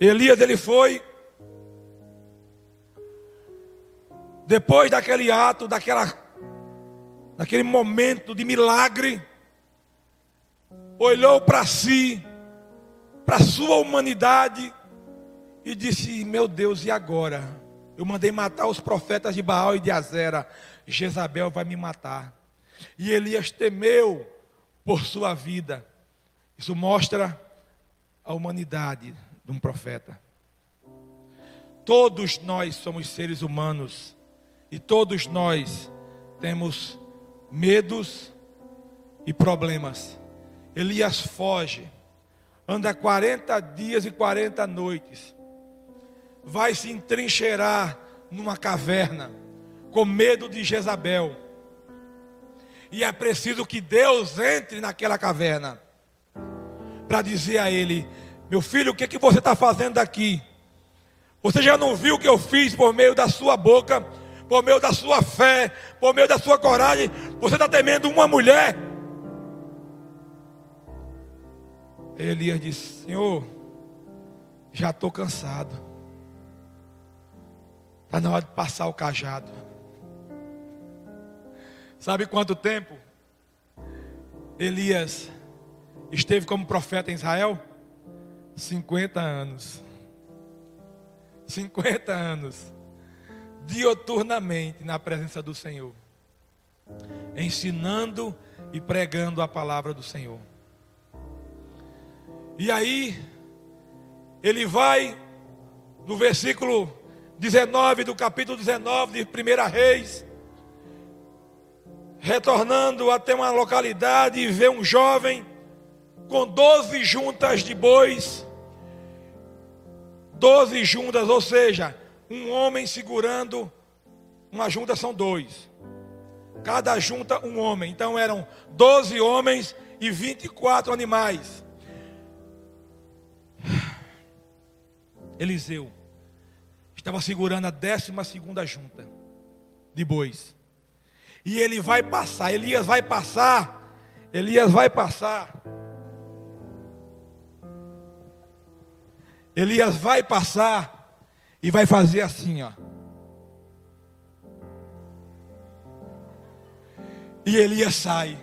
Elias, ele foi. Depois daquele ato, daquela naquele momento de milagre, olhou para si, para sua humanidade e disse: Meu Deus, e agora? Eu mandei matar os profetas de Baal e de Azera. Jezabel vai me matar. E Elias temeu por sua vida. Isso mostra a humanidade de um profeta. Todos nós somos seres humanos e todos nós temos medos e problemas. Elias foge, anda 40 dias e 40 noites, vai se entrincheirar numa caverna, com medo de Jezabel. E é preciso que Deus entre naquela caverna, para dizer a ele: Meu filho, o que, é que você está fazendo aqui? Você já não viu o que eu fiz por meio da sua boca, por meio da sua fé, por meio da sua coragem? Você está temendo uma mulher? Elias disse: Senhor, já estou cansado. Está na hora de passar o cajado. Sabe quanto tempo Elias esteve como profeta em Israel? 50 anos. 50 anos. Dioturnamente na presença do Senhor. Ensinando e pregando a palavra do Senhor. E aí, ele vai no versículo 19 do capítulo 19 de 1 Reis, retornando até uma localidade e vê um jovem com 12 juntas de bois, 12 juntas, ou seja, um homem segurando, uma junta são dois, cada junta um homem, então eram 12 homens e 24 animais. Eliseu estava segurando a décima segunda junta de bois. E ele vai passar, Elias vai passar, Elias vai passar. Elias vai passar e vai fazer assim, ó. E Elias sai.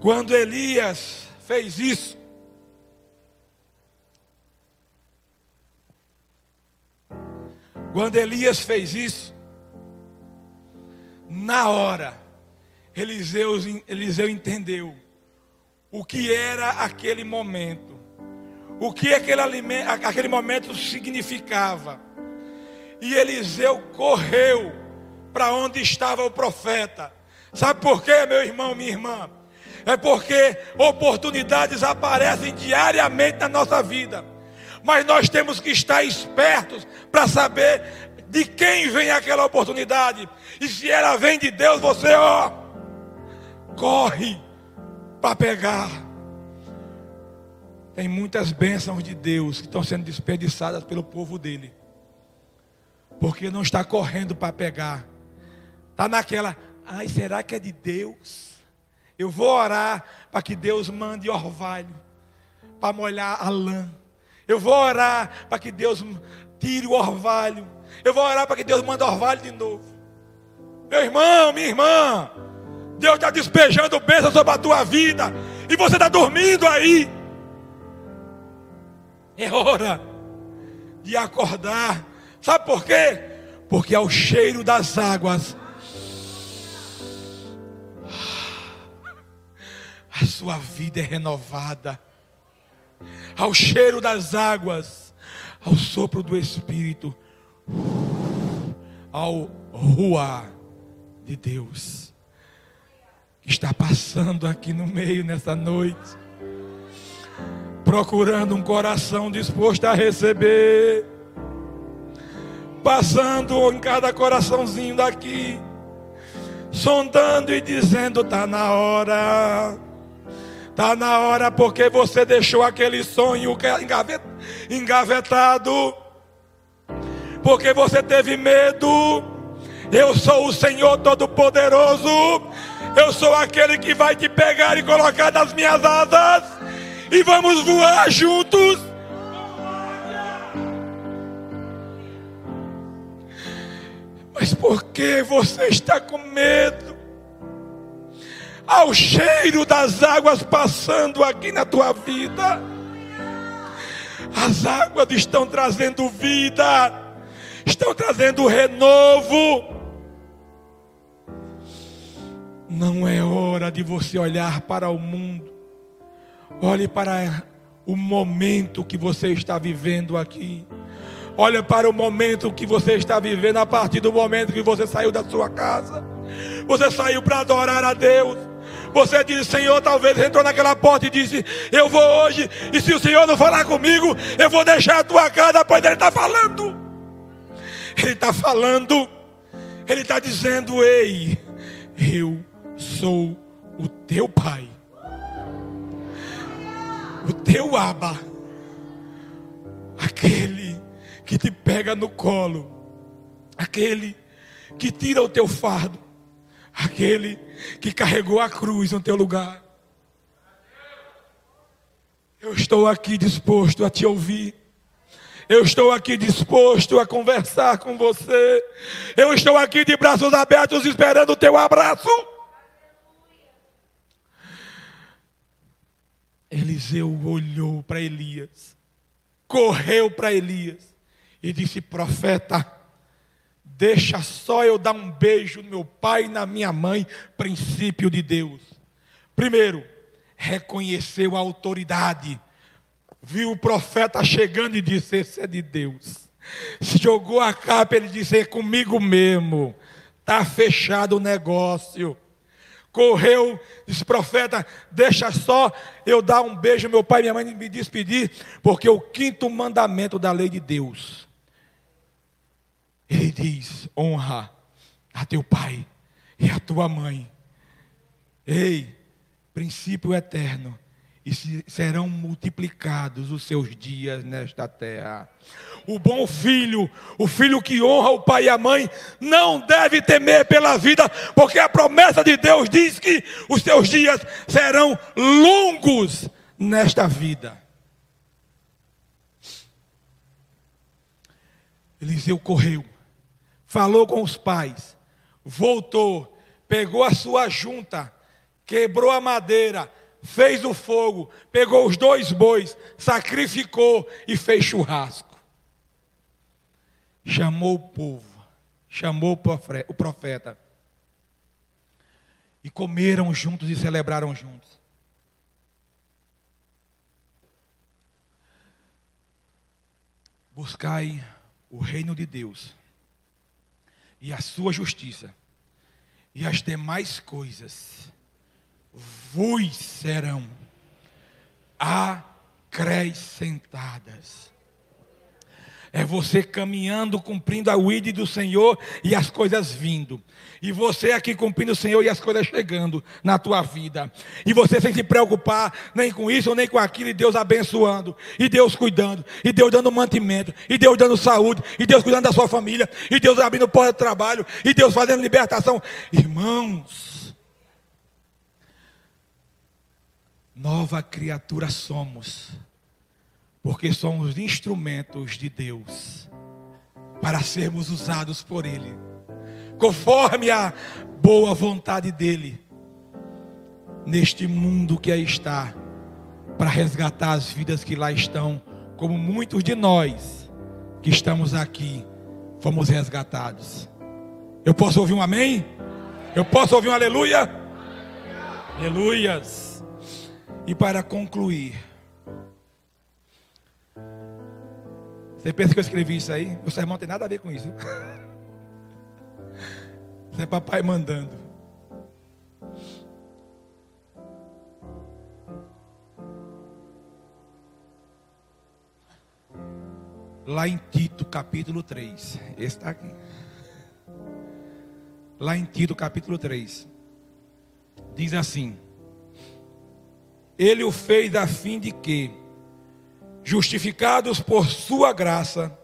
Quando Elias fez isso, Quando Elias fez isso, na hora, Eliseu, Eliseu entendeu o que era aquele momento, o que aquele, aquele momento significava. E Eliseu correu para onde estava o profeta. Sabe por quê, meu irmão, minha irmã? É porque oportunidades aparecem diariamente na nossa vida mas nós temos que estar espertos para saber de quem vem aquela oportunidade. E se ela vem de Deus, você, ó, corre para pegar. Tem muitas bênçãos de Deus que estão sendo desperdiçadas pelo povo dele. Porque não está correndo para pegar. Está naquela, ai, será que é de Deus? Eu vou orar para que Deus mande orvalho para molhar a lã. Eu vou orar para que Deus tire o orvalho. Eu vou orar para que Deus mande orvalho de novo. Meu irmão, minha irmã, Deus está despejando bênção sobre a tua vida. E você está dormindo aí. É hora de acordar. Sabe por quê? Porque ao cheiro das águas, a sua vida é renovada ao cheiro das águas, ao sopro do Espírito, ao rua de Deus, que está passando aqui no meio nessa noite, procurando um coração disposto a receber, passando em cada coraçãozinho daqui, sondando e dizendo: está na hora Está na hora porque você deixou aquele sonho engavetado. Porque você teve medo. Eu sou o Senhor Todo-Poderoso. Eu sou aquele que vai te pegar e colocar nas minhas asas. E vamos voar juntos. Mas por que você está com medo? ao cheiro das águas passando aqui na tua vida. As águas estão trazendo vida, estão trazendo renovo. Não é hora de você olhar para o mundo. Olhe para o momento que você está vivendo aqui. Olha para o momento que você está vivendo a partir do momento que você saiu da sua casa. Você saiu para adorar a Deus. Você disse, Senhor, talvez entrou naquela porta e disse, eu vou hoje, e se o Senhor não falar comigo, eu vou deixar a tua casa, pois Ele está falando. Ele está falando, Ele está dizendo, ei, eu sou o teu pai, o teu aba, aquele que te pega no colo, aquele que tira o teu fardo, aquele que carregou a cruz no teu lugar. Eu estou aqui disposto a te ouvir. Eu estou aqui disposto a conversar com você. Eu estou aqui de braços abertos esperando o teu abraço. Eliseu olhou para Elias, correu para Elias e disse: Profeta, deixa só eu dar um beijo no meu pai e na minha mãe, princípio de Deus. Primeiro, reconheceu a autoridade, viu o profeta chegando e disse: Esse é de Deus. Se jogou a capa, ele disse: É comigo mesmo, está fechado o negócio correu, disse: profeta, deixa só eu dar um beijo meu pai e minha mãe me despedir, porque o quinto mandamento da lei de Deus, ele diz: honra a teu pai e a tua mãe. Ei, princípio eterno e serão multiplicados os seus dias nesta terra. O bom filho, o filho que honra o pai e a mãe, não deve temer pela vida, porque a promessa de Deus diz que os seus dias serão longos nesta vida. Eliseu correu, falou com os pais, voltou, pegou a sua junta, quebrou a madeira, fez o fogo, pegou os dois bois, sacrificou e fez churrasco. Chamou o povo, chamou o profeta. E comeram juntos e celebraram juntos. Buscai o reino de Deus e a sua justiça, e as demais coisas vos serão acrescentadas. É você caminhando, cumprindo a ID do Senhor e as coisas vindo. E você aqui cumprindo o Senhor e as coisas chegando na tua vida. E você sem se preocupar nem com isso nem com aquilo, e Deus abençoando, e Deus cuidando, e Deus dando mantimento, e Deus dando saúde, e Deus cuidando da sua família, e Deus abrindo porta de trabalho, e Deus fazendo libertação. Irmãos, nova criatura somos, porque somos instrumentos de Deus para sermos usados por Ele, conforme a boa vontade dEle, neste mundo que aí está, para resgatar as vidas que lá estão, como muitos de nós que estamos aqui fomos resgatados. Eu posso ouvir um amém? Eu posso ouvir um aleluia? Aleluias. E para concluir, você pensa que eu escrevi isso aí? O sermão tem nada a ver com isso. Isso é papai mandando. Lá em Tito, capítulo 3. Esse está aqui. Lá em Tito, capítulo 3. Diz assim: ele o fez a fim de que, justificados por sua graça,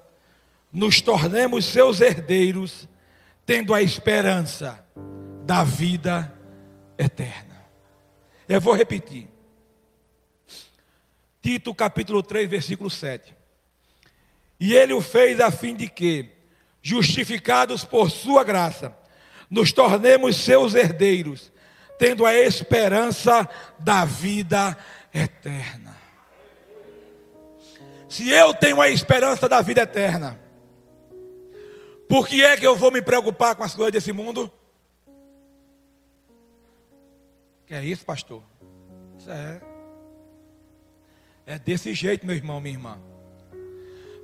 nos tornemos seus herdeiros, tendo a esperança da vida eterna. Eu vou repetir. Tito capítulo 3, versículo 7. E ele o fez a fim de que, justificados por sua graça, nos tornemos seus herdeiros, tendo a esperança da vida eterna. Se eu tenho a esperança da vida eterna, por que é que eu vou me preocupar com as coisas desse mundo? Que é isso, pastor? Isso é. É desse jeito, meu irmão, minha irmã.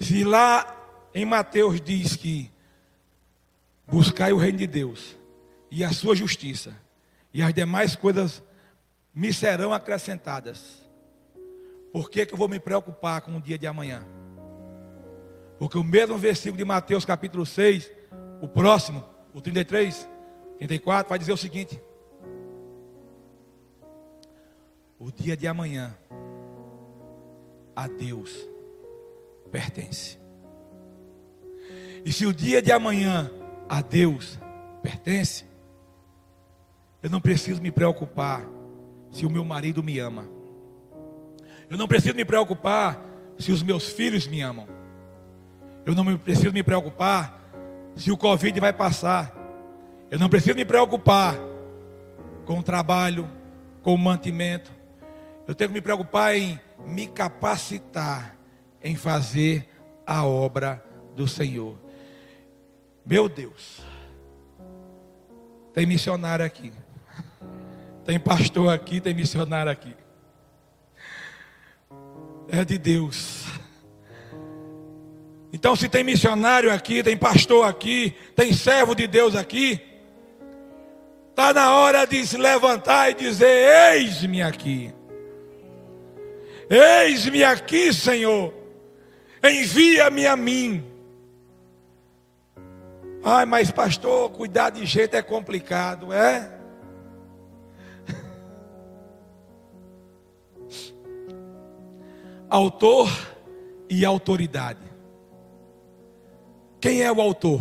Se lá em Mateus diz que buscai o reino de Deus e a sua justiça, e as demais coisas me serão acrescentadas. Por que, que eu vou me preocupar com o dia de amanhã? Porque o mesmo versículo de Mateus capítulo 6, o próximo, o 33, 34, vai dizer o seguinte: O dia de amanhã a Deus pertence. E se o dia de amanhã a Deus pertence, eu não preciso me preocupar se o meu marido me ama. Eu não preciso me preocupar se os meus filhos me amam. Eu não preciso me preocupar se o Covid vai passar. Eu não preciso me preocupar com o trabalho, com o mantimento. Eu tenho que me preocupar em me capacitar em fazer a obra do Senhor. Meu Deus. Tem missionário aqui. Tem pastor aqui, tem missionário aqui. É de Deus. Então, se tem missionário aqui, tem pastor aqui, tem servo de Deus aqui, está na hora de se levantar e dizer: Eis-me aqui. Eis-me aqui, Senhor. Envia-me a mim. Ai, mas pastor, cuidar de jeito é complicado, é? Autor e autoridade. Quem é o autor?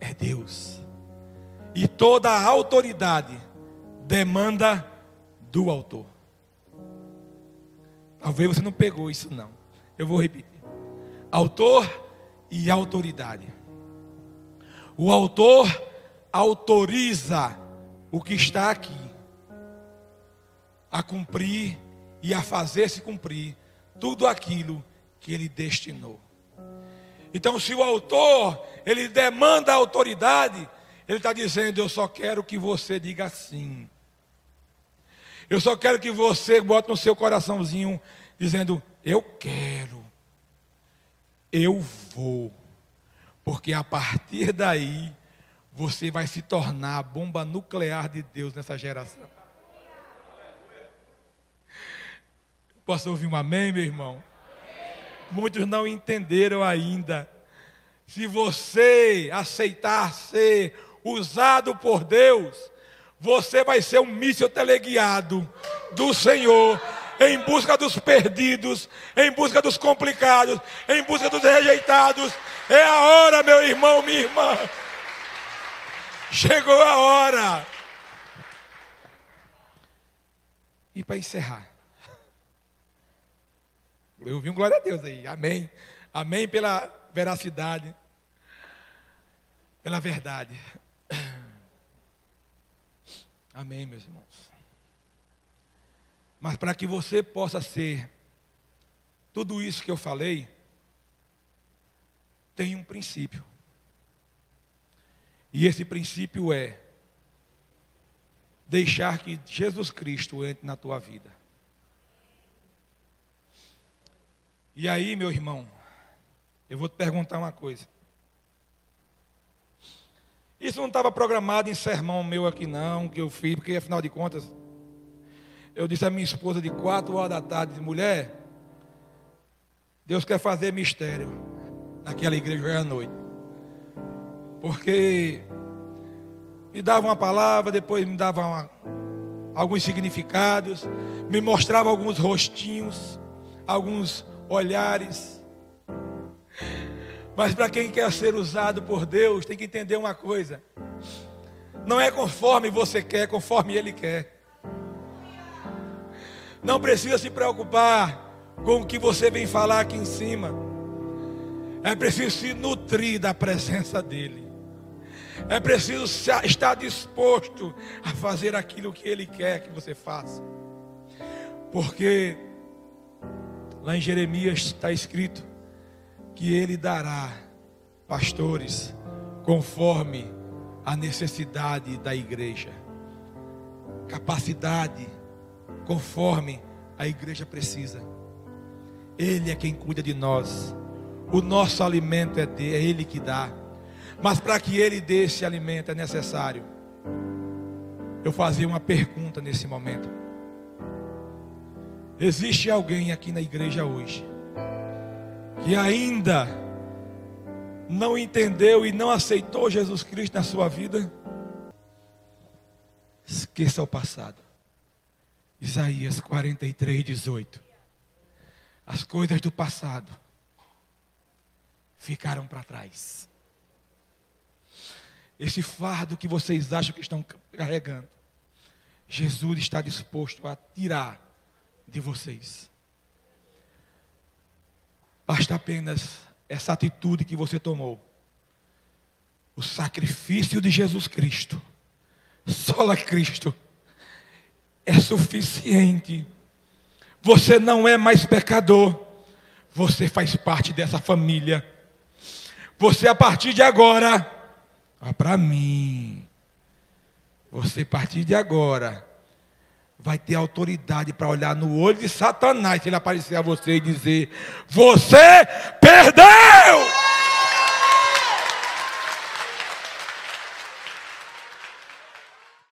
É Deus. E toda a autoridade demanda do autor. Talvez você não pegou isso não. Eu vou repetir. Autor e autoridade. O autor autoriza o que está aqui a cumprir e a fazer se cumprir tudo aquilo que ele destinou. Então, se o autor ele demanda autoridade, ele está dizendo: Eu só quero que você diga sim. Eu só quero que você bote no seu coraçãozinho, dizendo: Eu quero, eu vou, porque a partir daí você vai se tornar a bomba nuclear de Deus nessa geração. Posso ouvir um amém, meu irmão? muitos não entenderam ainda. Se você aceitar ser usado por Deus, você vai ser um míssil teleguiado do Senhor em busca dos perdidos, em busca dos complicados, em busca dos rejeitados. É a hora, meu irmão, minha irmã. Chegou a hora. E para encerrar, eu vi um glória a Deus aí. Amém. Amém pela veracidade. Pela verdade. Amém, meus irmãos. Mas para que você possa ser tudo isso que eu falei, tem um princípio. E esse princípio é deixar que Jesus Cristo entre na tua vida. E aí, meu irmão, eu vou te perguntar uma coisa. Isso não estava programado em sermão meu aqui, não, que eu fiz, porque afinal de contas, eu disse à minha esposa de quatro horas da tarde, mulher, Deus quer fazer mistério naquela igreja hoje à noite. Porque me dava uma palavra, depois me dava uma, alguns significados, me mostrava alguns rostinhos, alguns olhares. Mas para quem quer ser usado por Deus, tem que entender uma coisa: não é conforme você quer, conforme Ele quer. Não precisa se preocupar com o que você vem falar aqui em cima. É preciso se nutrir da presença dEle. É preciso estar disposto a fazer aquilo que Ele quer que você faça. Porque Lá em Jeremias está escrito que ele dará pastores conforme a necessidade da igreja, capacidade conforme a igreja precisa. Ele é quem cuida de nós. O nosso alimento é dele, é ele que dá. Mas para que ele dê esse alimento é necessário. Eu fazia uma pergunta nesse momento. Existe alguém aqui na igreja hoje que ainda não entendeu e não aceitou Jesus Cristo na sua vida? Esqueça o passado. Isaías 43, 18. As coisas do passado ficaram para trás. Esse fardo que vocês acham que estão carregando, Jesus está disposto a tirar de vocês. Basta apenas essa atitude que você tomou. O sacrifício de Jesus Cristo, sola Cristo, é suficiente. Você não é mais pecador, você faz parte dessa família. Você, a partir de agora, para mim, você, a partir de agora, vai ter autoridade para olhar no olho de Satanás, se ele aparecer a você e dizer: Você perdeu!